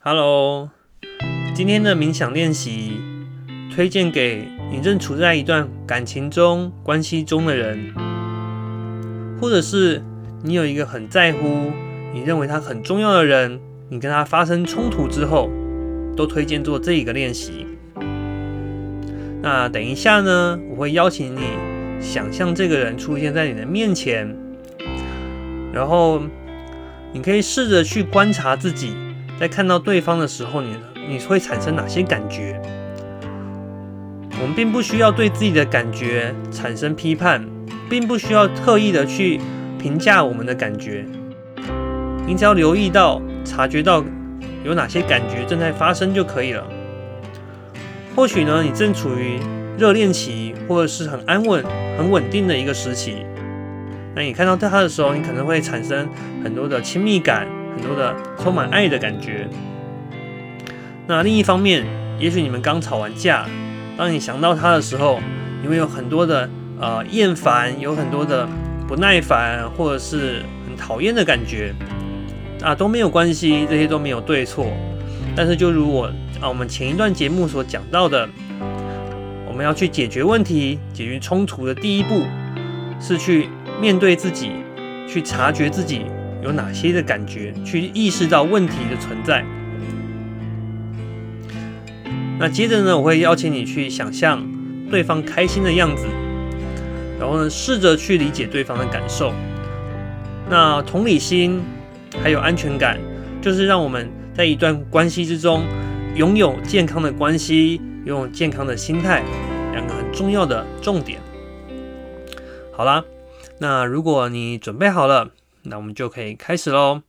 Hello，今天的冥想练习推荐给你正处在一段感情中、关系中的人，或者是你有一个很在乎、你认为他很重要的人，你跟他发生冲突之后，都推荐做这一个练习。那等一下呢，我会邀请你想象这个人出现在你的面前，然后你可以试着去观察自己。在看到对方的时候，你你会产生哪些感觉？我们并不需要对自己的感觉产生批判，并不需要特意的去评价我们的感觉。你只要留意到、察觉到有哪些感觉正在发生就可以了。或许呢，你正处于热恋期，或者是很安稳、很稳定的一个时期。那你看到他的时候，你可能会产生很多的亲密感。很多的充满爱的感觉。那另一方面，也许你们刚吵完架，当你想到他的时候，你会有很多的呃厌烦，有很多的不耐烦，或者是很讨厌的感觉啊，都没有关系，这些都没有对错。但是就如我啊，我们前一段节目所讲到的，我们要去解决问题、解决冲突的第一步，是去面对自己，去察觉自己。有哪些的感觉？去意识到问题的存在。那接着呢，我会邀请你去想象对方开心的样子，然后呢，试着去理解对方的感受。那同理心还有安全感，就是让我们在一段关系之中拥有健康的关系，拥有健康的心态，两个很重要的重点。好啦，那如果你准备好了。那我们就可以开始喽。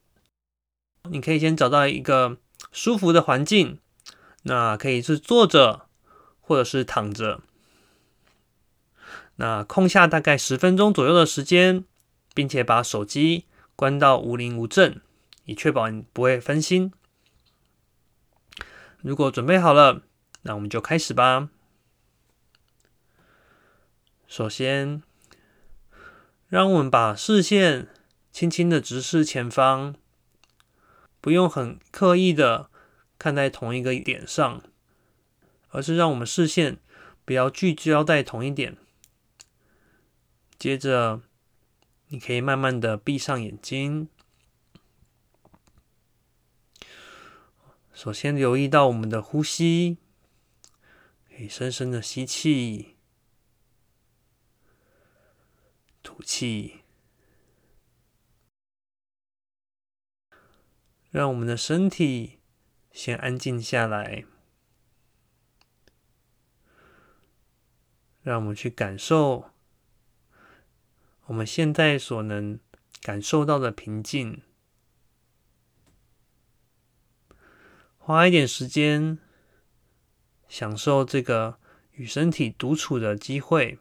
你可以先找到一个舒服的环境，那可以是坐着或者是躺着。那空下大概十分钟左右的时间，并且把手机关到无铃无震，以确保你不会分心。如果准备好了，那我们就开始吧。首先，让我们把视线。轻轻的直视前方，不用很刻意的看在同一个点上，而是让我们视线不要聚焦在同一点。接着，你可以慢慢的闭上眼睛。首先留意到我们的呼吸，可以深深的吸气，吐气。让我们的身体先安静下来，让我们去感受我们现在所能感受到的平静。花一点时间，享受这个与身体独处的机会。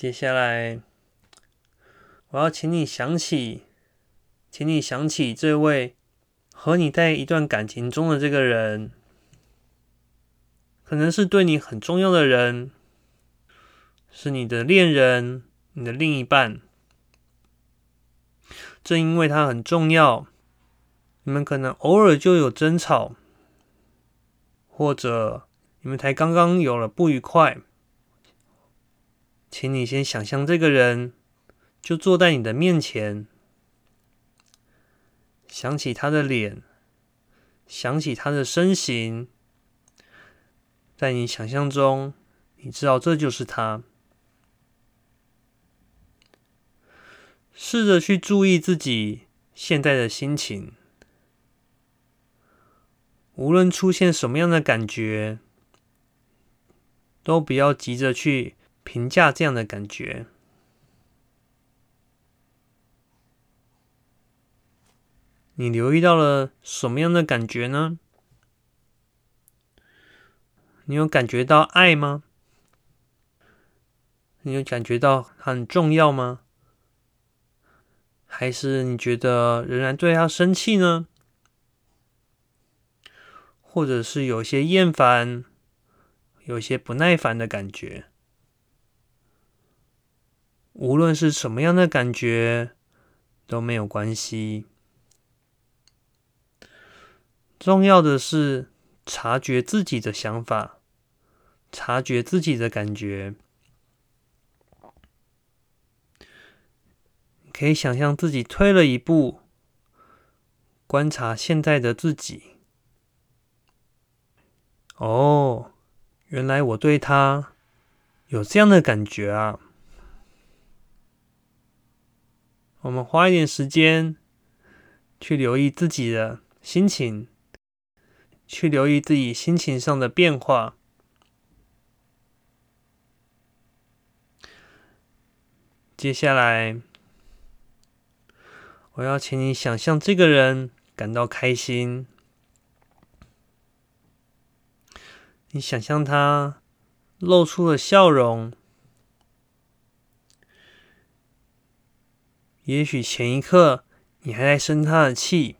接下来，我要请你想起，请你想起这位和你在一段感情中的这个人，可能是对你很重要的人，是你的恋人，你的另一半。正因为他很重要，你们可能偶尔就有争吵，或者你们才刚刚有了不愉快。请你先想象这个人就坐在你的面前，想起他的脸，想起他的身形，在你想象中，你知道这就是他。试着去注意自己现在的心情，无论出现什么样的感觉，都不要急着去。评价这样的感觉，你留意到了什么样的感觉呢？你有感觉到爱吗？你有感觉到很重要吗？还是你觉得仍然对他生气呢？或者是有些厌烦，有些不耐烦的感觉。无论是什么样的感觉都没有关系，重要的是察觉自己的想法，察觉自己的感觉。可以想象自己退了一步，观察现在的自己。哦，原来我对他有这样的感觉啊！我们花一点时间去留意自己的心情，去留意自己心情上的变化。接下来，我要请你想象这个人感到开心。你想象他露出了笑容，也许前一刻你还在生他的气，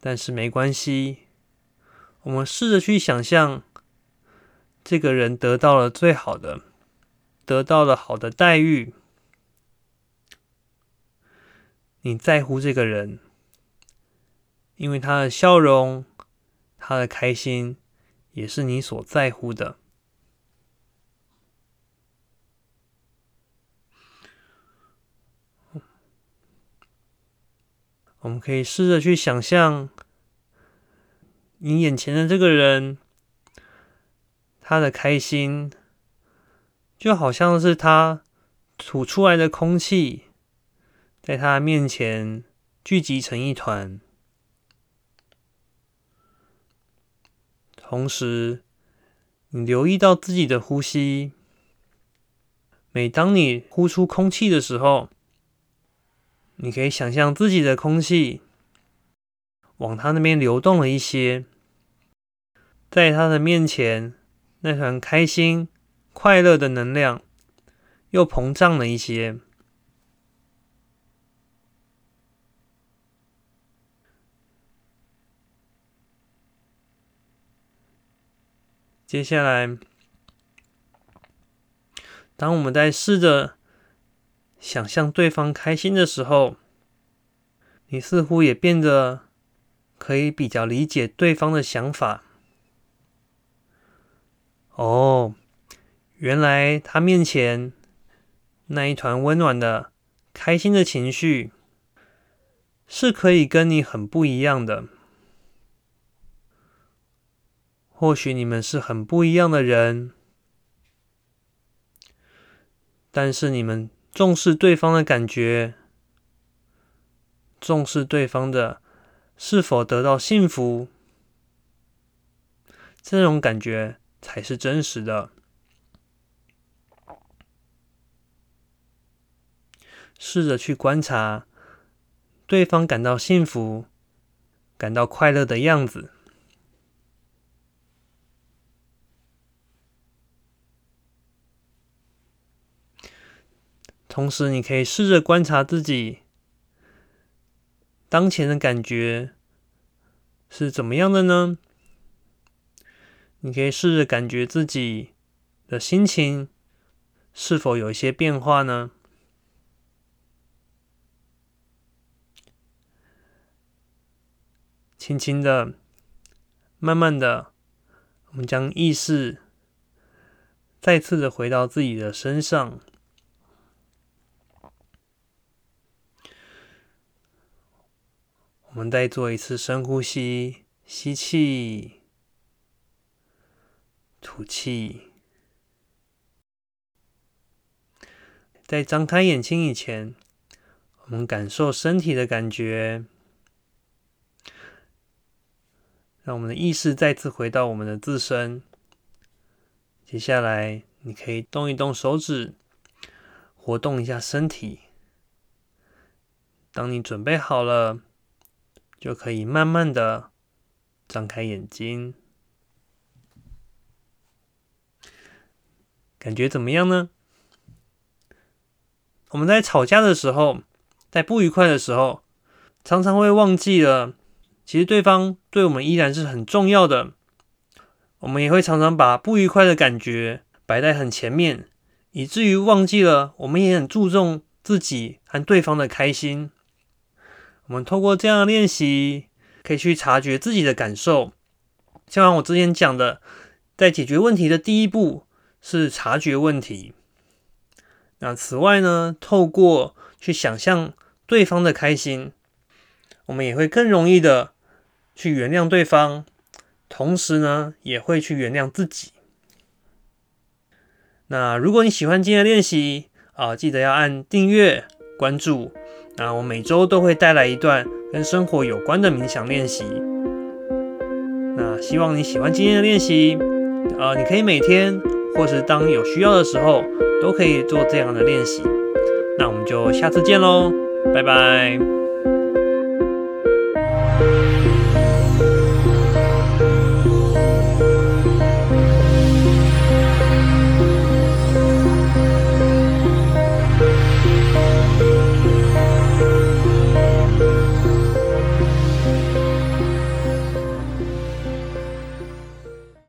但是没关系。我们试着去想象，这个人得到了最好的，得到了好的待遇。你在乎这个人，因为他的笑容，他的开心。也是你所在乎的。我们可以试着去想象，你眼前的这个人，他的开心，就好像是他吐出来的空气，在他面前聚集成一团。同时，你留意到自己的呼吸。每当你呼出空气的时候，你可以想象自己的空气往他那边流动了一些，在他的面前，那团开心、快乐的能量又膨胀了一些。接下来，当我们在试着想象对方开心的时候，你似乎也变得可以比较理解对方的想法。哦，原来他面前那一团温暖的、开心的情绪，是可以跟你很不一样的。或许你们是很不一样的人，但是你们重视对方的感觉，重视对方的是否得到幸福，这种感觉才是真实的。试着去观察对方感到幸福、感到快乐的样子。同时，你可以试着观察自己当前的感觉是怎么样的呢？你可以试着感觉自己的心情是否有一些变化呢？轻轻的、慢慢的，我们将意识再次的回到自己的身上。我们再做一次深呼吸，吸气，吐气。在张开眼睛以前，我们感受身体的感觉，让我们的意识再次回到我们的自身。接下来，你可以动一动手指，活动一下身体。当你准备好了。就可以慢慢的张开眼睛，感觉怎么样呢？我们在吵架的时候，在不愉快的时候，常常会忘记了，其实对方对我们依然是很重要的。我们也会常常把不愉快的感觉摆在很前面，以至于忘记了我们也很注重自己和对方的开心。我们透过这样的练习，可以去察觉自己的感受。像我之前讲的，在解决问题的第一步是察觉问题。那此外呢，透过去想象对方的开心，我们也会更容易的去原谅对方，同时呢，也会去原谅自己。那如果你喜欢今天的练习啊，记得要按订阅、关注。那我每周都会带来一段跟生活有关的冥想练习。那希望你喜欢今天的练习，呃，你可以每天或是当有需要的时候。都可以做这样的练习，那我们就下次见喽，拜拜。